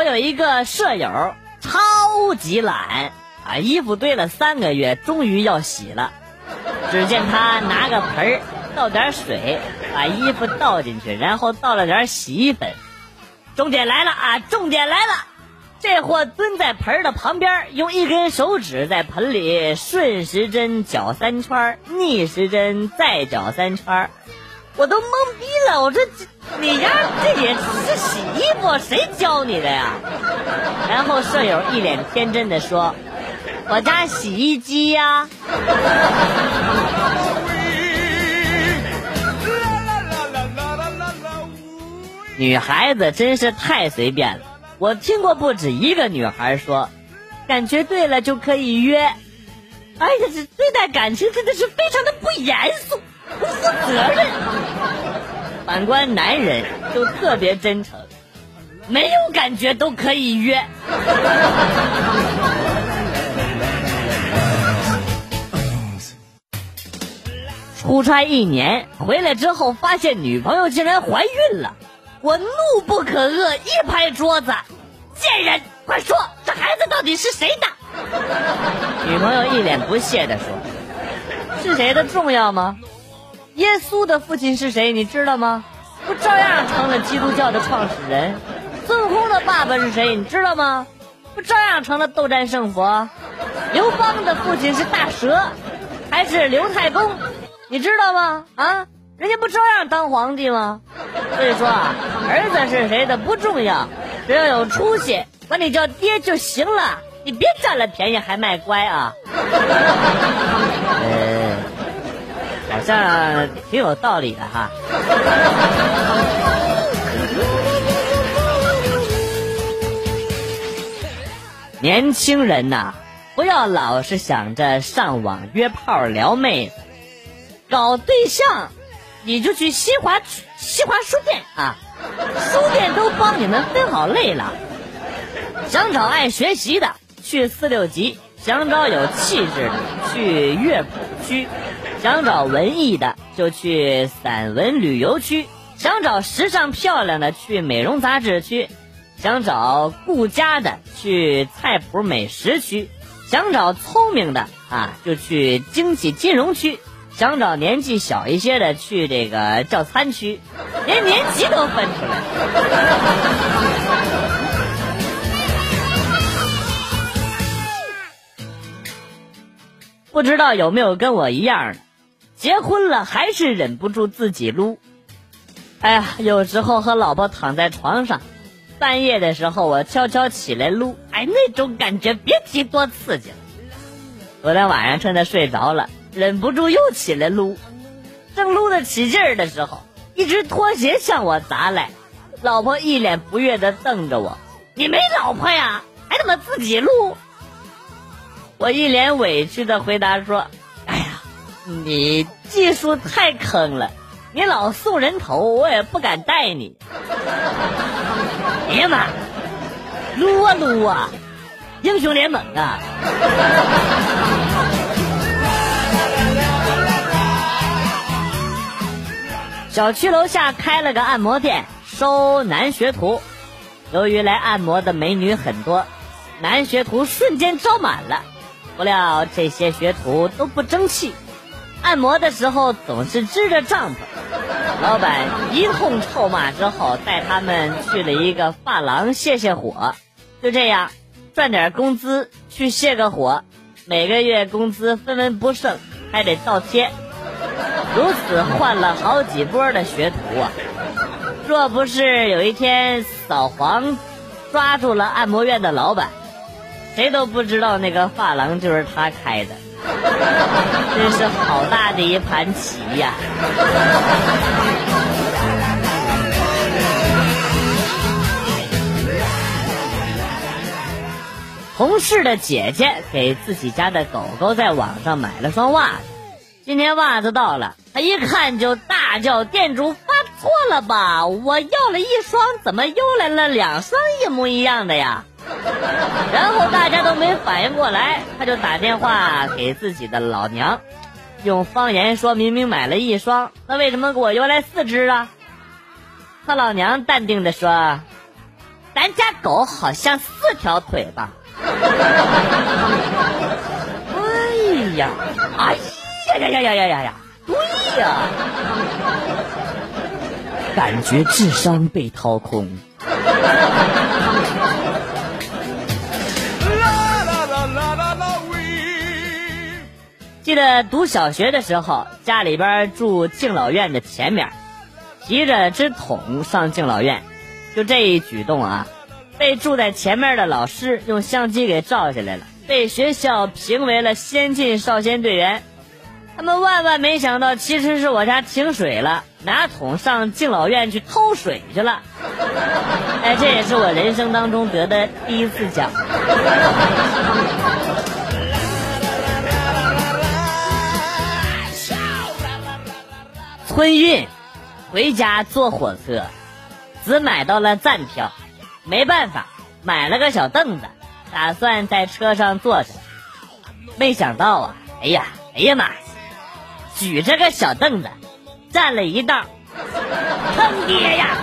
我有一个舍友超级懒啊，衣服堆了三个月，终于要洗了。只见他拿个盆，倒点水，把衣服倒进去，然后倒了点洗衣粉。重点来了啊！重点来了，这货蹲在盆的旁边，用一根手指在盆里顺时针搅三圈，逆时针再搅三圈。我都懵逼了，我说这你家这也是洗衣服，谁教你的呀？然后舍友一脸天真的说。我家洗衣机呀，女孩子真是太随便了。我听过不止一个女孩说，感觉对了就可以约。哎呀，这对待感情真的是非常的不严肃、不负责任。反观男人就特别真诚，没有感觉都可以约。出差一年回来之后，发现女朋友竟然怀孕了，我怒不可遏，一拍桌子：“贱人，快说，这孩子到底是谁的？”女朋友一脸不屑地说：“是谁的重要吗？耶稣的父亲是谁？你知道吗？不照样成了基督教的创始人？孙悟空的爸爸是谁？你知道吗？不照样成了斗战胜佛？刘邦的父亲是大蛇，还是刘太公？”你知道吗？啊，人家不照样当皇帝吗？所以说啊，儿子是谁的不重要，只要有出息，管你叫爹就行了。你别占了便宜还卖乖啊！那，挺有道理的哈。年轻人呐，不要老是想着上网约炮撩妹子。搞对象，你就去新华新华书店啊，书店都帮你们分好类了。想找爱学习的，去四六级；想找有气质的，去乐谱区；想找文艺的，就去散文旅游区；想找时尚漂亮的，去美容杂志区；想找顾家的，去菜谱美食区；想找聪明的啊，就去经济金融区。想找年纪小一些的去这个叫餐区，连年级都分出来。不知道有没有跟我一样的，结婚了还是忍不住自己撸。哎呀，有时候和老婆躺在床上，半夜的时候我悄悄起来撸，哎，那种感觉别提多刺激了。昨天晚上趁她睡着了。忍不住又起来撸，正撸得起劲儿的时候，一只拖鞋向我砸来，老婆一脸不悦的瞪着我：“你没老婆呀，还他妈自己撸？”我一脸委屈的回答说：“，你技术太坑了，你老送人头，我也不敢带你。”哎呀妈，撸啊撸啊，英雄联盟啊！小区楼下开了个按摩店，收男学徒。由于来按摩的美女很多，男学徒瞬间招满了。不料这些学徒都不争气，按摩的时候总是支着帐篷。老板一通臭骂之后，带他们去了一个发廊泄泄火。就这样，赚点工资去泄个火，每个月工资分文不剩，还得倒贴。如此换了好几波的学徒啊！若不是有一天扫黄抓住了按摩院的老板，谁都不知道那个发廊就是他开的。真是好大的一盘棋呀！同事的姐姐给自己家的狗狗在网上买了双袜子。今天袜子到了，他一看就大叫：“店主发错了吧？我要了一双，怎么又来了两双一模一样的呀？”然后大家都没反应过来，他就打电话给自己的老娘，用方言说明明买了一双，那为什么给我邮来四只啊？他老娘淡定的说：“咱家狗好像四条腿吧？哎呀，哎呀呀呀呀呀呀呀！对呀，感觉智商被掏空。记得读小学的时候，家里边住敬老院的前面，提着只桶上敬老院，就这一举动啊，被住在前面的老师用相机给照下来了，被学校评为了先进少先队员。他们万万没想到，其实是我家停水了，拿桶上敬老院去偷水去了。哎，这也是我人生当中得的第一次奖。春运，回家坐火车，只买到了站票，没办法，买了个小凳子，打算在车上坐着。没想到啊，哎呀，哎呀妈！举着个小凳子，站了一道，坑爹呀！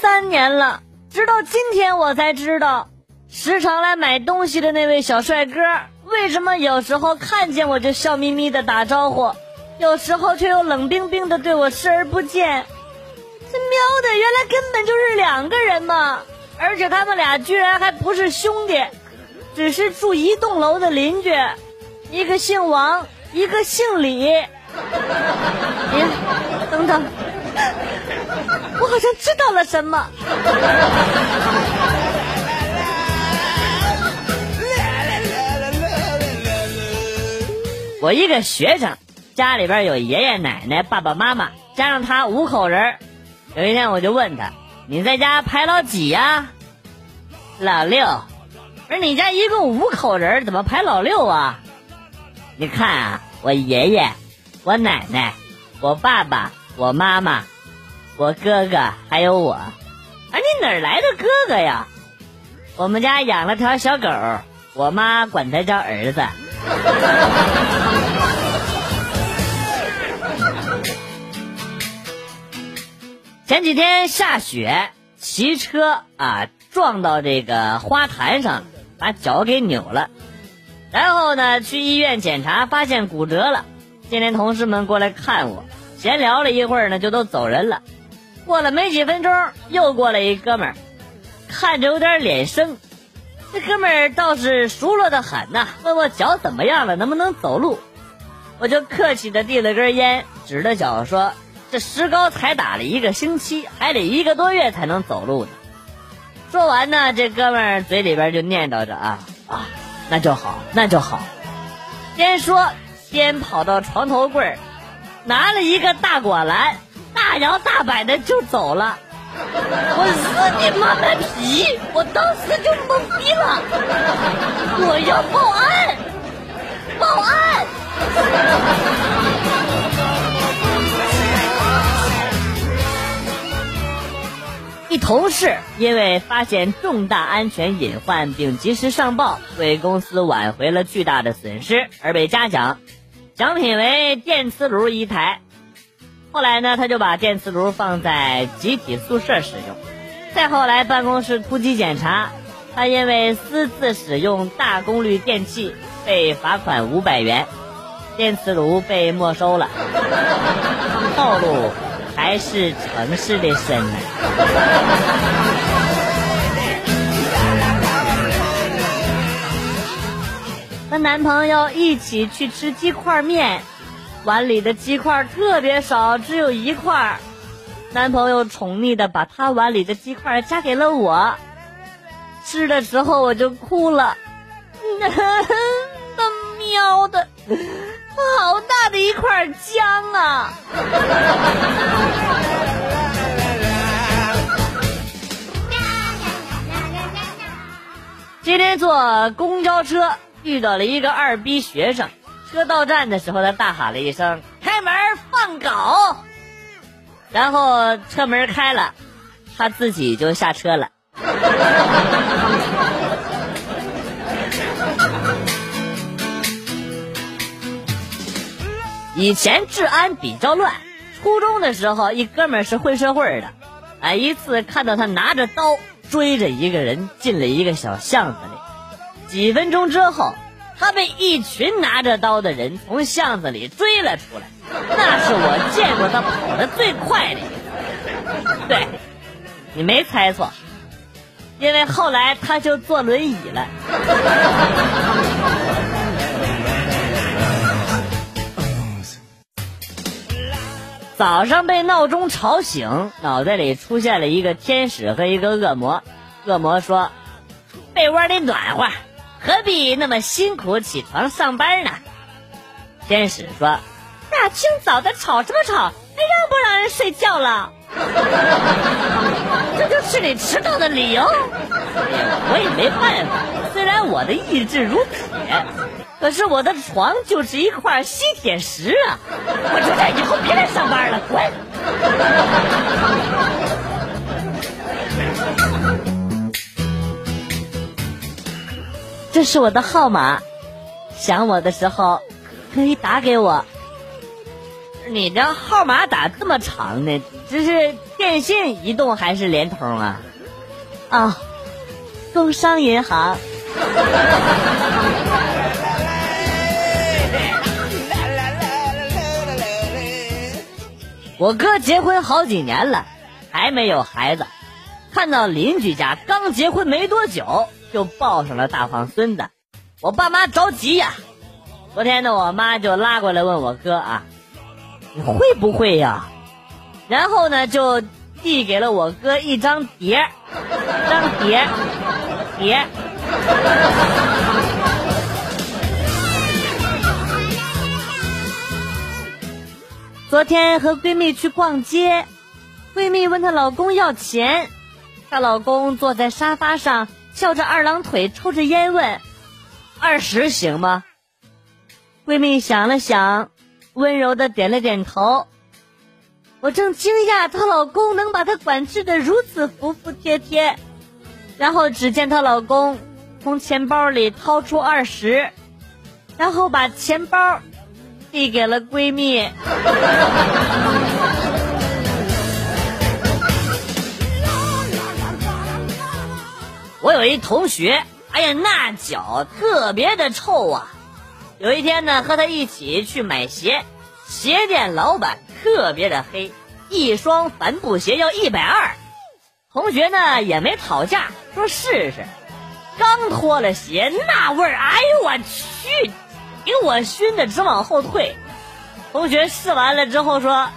三年了，直到今天我才知道。时常来买东西的那位小帅哥，为什么有时候看见我就笑眯眯的打招呼，有时候却又冷冰冰的对我视而不见？这喵的，原来根本就是两个人嘛！而且他们俩居然还不是兄弟，只是住一栋楼的邻居，一个姓王，一个姓李。您等等，我好像知道了什么。我一个学生，家里边有爷爷奶奶、爸爸妈妈，加上他五口人。有一天我就问他：“你在家排老几呀？”老六。不是你家一共五口人，怎么排老六啊？你看啊，我爷爷、我奶奶、我爸爸、我妈妈、我哥哥还有我。啊，你哪来的哥哥呀？我们家养了条小狗，我妈管它叫儿子。前几天下雪，骑车啊撞到这个花坛上，把脚给扭了。然后呢，去医院检查，发现骨折了。今天同事们过来看我，闲聊了一会儿呢，就都走人了。过了没几分钟，又过来一哥们儿，看着有点脸生。这哥们儿倒是熟络的很呐，问我脚怎么样了，能不能走路？我就客气的递了根烟，指着脚说：“这石膏才打了一个星期，还得一个多月才能走路呢。”说完呢，这哥们儿嘴里边就念叨着：“啊啊，那就好，那就好。”边说边跑到床头柜拿了一个大果篮，大摇大摆的就走了。我日你妈卖批！我当时就懵逼了，我要报案！报案！一同事因为发现重大安全隐患并及时上报，为公司挽回了巨大的损失，而被嘉奖，奖品为电磁炉一台。后来呢，他就把电磁炉放在集体宿舍使用。再后来，办公室突击检查，他因为私自使用大功率电器被罚款五百元，电磁炉被没收了。套路还是城市的深呢。和男朋友一起去吃鸡块面。碗里的鸡块特别少，只有一块。男朋友宠溺的把他碗里的鸡块夹给了我，吃的时候我就哭了。那喵的，好大的一块姜啊！今天坐公交车遇到了一个二逼学生。车到站的时候，他大喊了一声：“开门放狗！”然后车门开了，他自己就下车了。以前治安比较乱，初中的时候一哥们儿是混社会的，哎，一次看到他拿着刀追着一个人进了一个小巷子里，几分钟之后，他被一群拿着刀的人从巷子里追了出来，那是我见过他跑得最快的一次。对，你没猜错，因为后来他就坐轮椅了。早上被闹钟吵醒，脑袋里出现了一个天使和一个恶魔。恶魔说：“被窝里暖和，何必那么辛苦起床上班呢？”天使说：“大清早的吵什么吵？还让不让人睡觉了？这就是你迟到的理由。”我也没办法，虽然我的意志如铁。可是我的床就是一块吸铁石啊！我就这以后别来上班了，滚！这是我的号码，想我的时候可以打给我。你这号码咋这么长呢？这是电信、移动还是联通啊？啊，工商银行。我哥结婚好几年了，还没有孩子。看到邻居家刚结婚没多久就抱上了大胖孙子，我爸妈着急呀。昨天呢，我妈就拉过来问我哥啊：“你会不会呀？”然后呢，就递给了我哥一张碟，张碟，碟。昨天和闺蜜去逛街，闺蜜问她老公要钱，她老公坐在沙发上翘着二郎腿抽着烟问：“二十行吗？”闺蜜想了想，温柔的点了点头。我正惊讶她老公能把她管制的如此服服帖帖，然后只见她老公从钱包里掏出二十，然后把钱包。递给了闺蜜。我有一同学，哎呀，那脚特别的臭啊！有一天呢，和他一起去买鞋，鞋店老板特别的黑，一双帆布鞋要一百二。同学呢也没讨价，说试试。刚脱了鞋，那味儿，哎呦我去！给我熏的直往后退，同学试完了之后说：“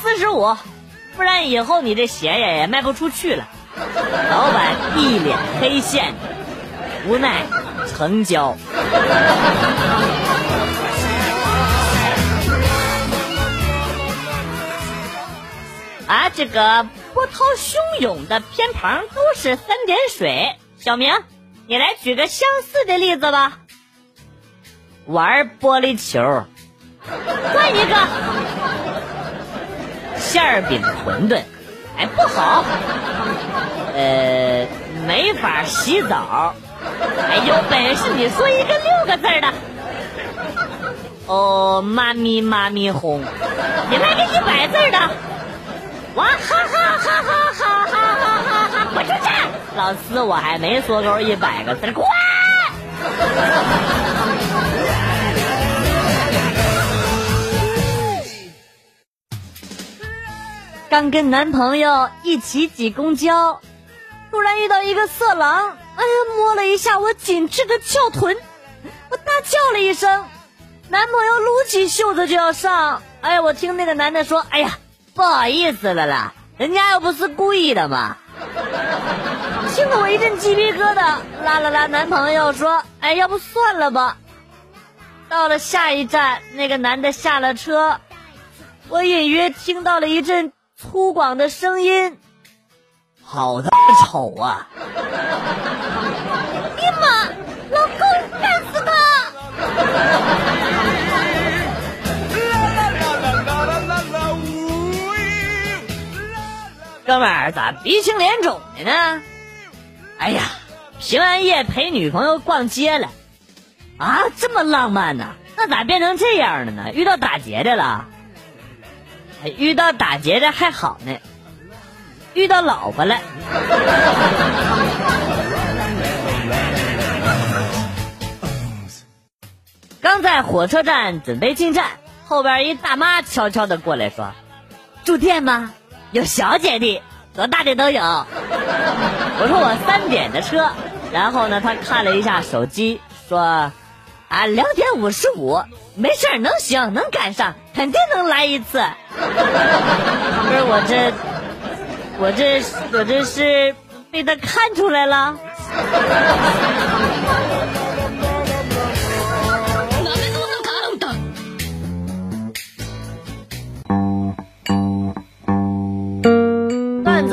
四十五，不然以后你这鞋呀也卖不出去了。”老板一脸黑线，无奈成交。啊，这个波涛汹涌的偏旁都是三点水。小明，你来举个相似的例子吧。玩玻璃球，换一个。馅儿饼馄饨，哎不好，呃没法洗澡，哎有本事你说一个六个字的，哦妈咪妈咪哄，你来个一百字的，哇哈哈哈哈哈哈哈哈哈，滚出去！老师我还没说够一百个字，滚！刚跟男朋友一起挤公交，突然遇到一个色狼，哎呀，摸了一下我紧致的翘臀，我大叫了一声，男朋友撸起袖子就要上，哎呀，我听那个男的说，哎呀，不好意思了啦，人家又不是故意的嘛，听得我一阵鸡皮疙瘩，拉了拉男朋友说，哎，要不算了吧。到了下一站，那个男的下了车，我隐约听到了一阵。粗犷的声音，好他妈丑啊！哎呀妈，老公干死他！哥们儿咋鼻青脸肿的呢？哎呀，平安夜陪女朋友逛街了，啊，这么浪漫呢！那咋变成这样了呢？遇到打劫的了？遇到打劫的还好呢，遇到老婆了。刚在火车站准备进站，后边一大妈悄悄的过来说：“住店吗？有小姐的，多大的都有。”我说我三点的车。然后呢，他看了一下手机，说：“啊，两点五十五，没事儿，能行，能赶上，肯定能来一次。”不是我这，我这，我这是被他看出来了。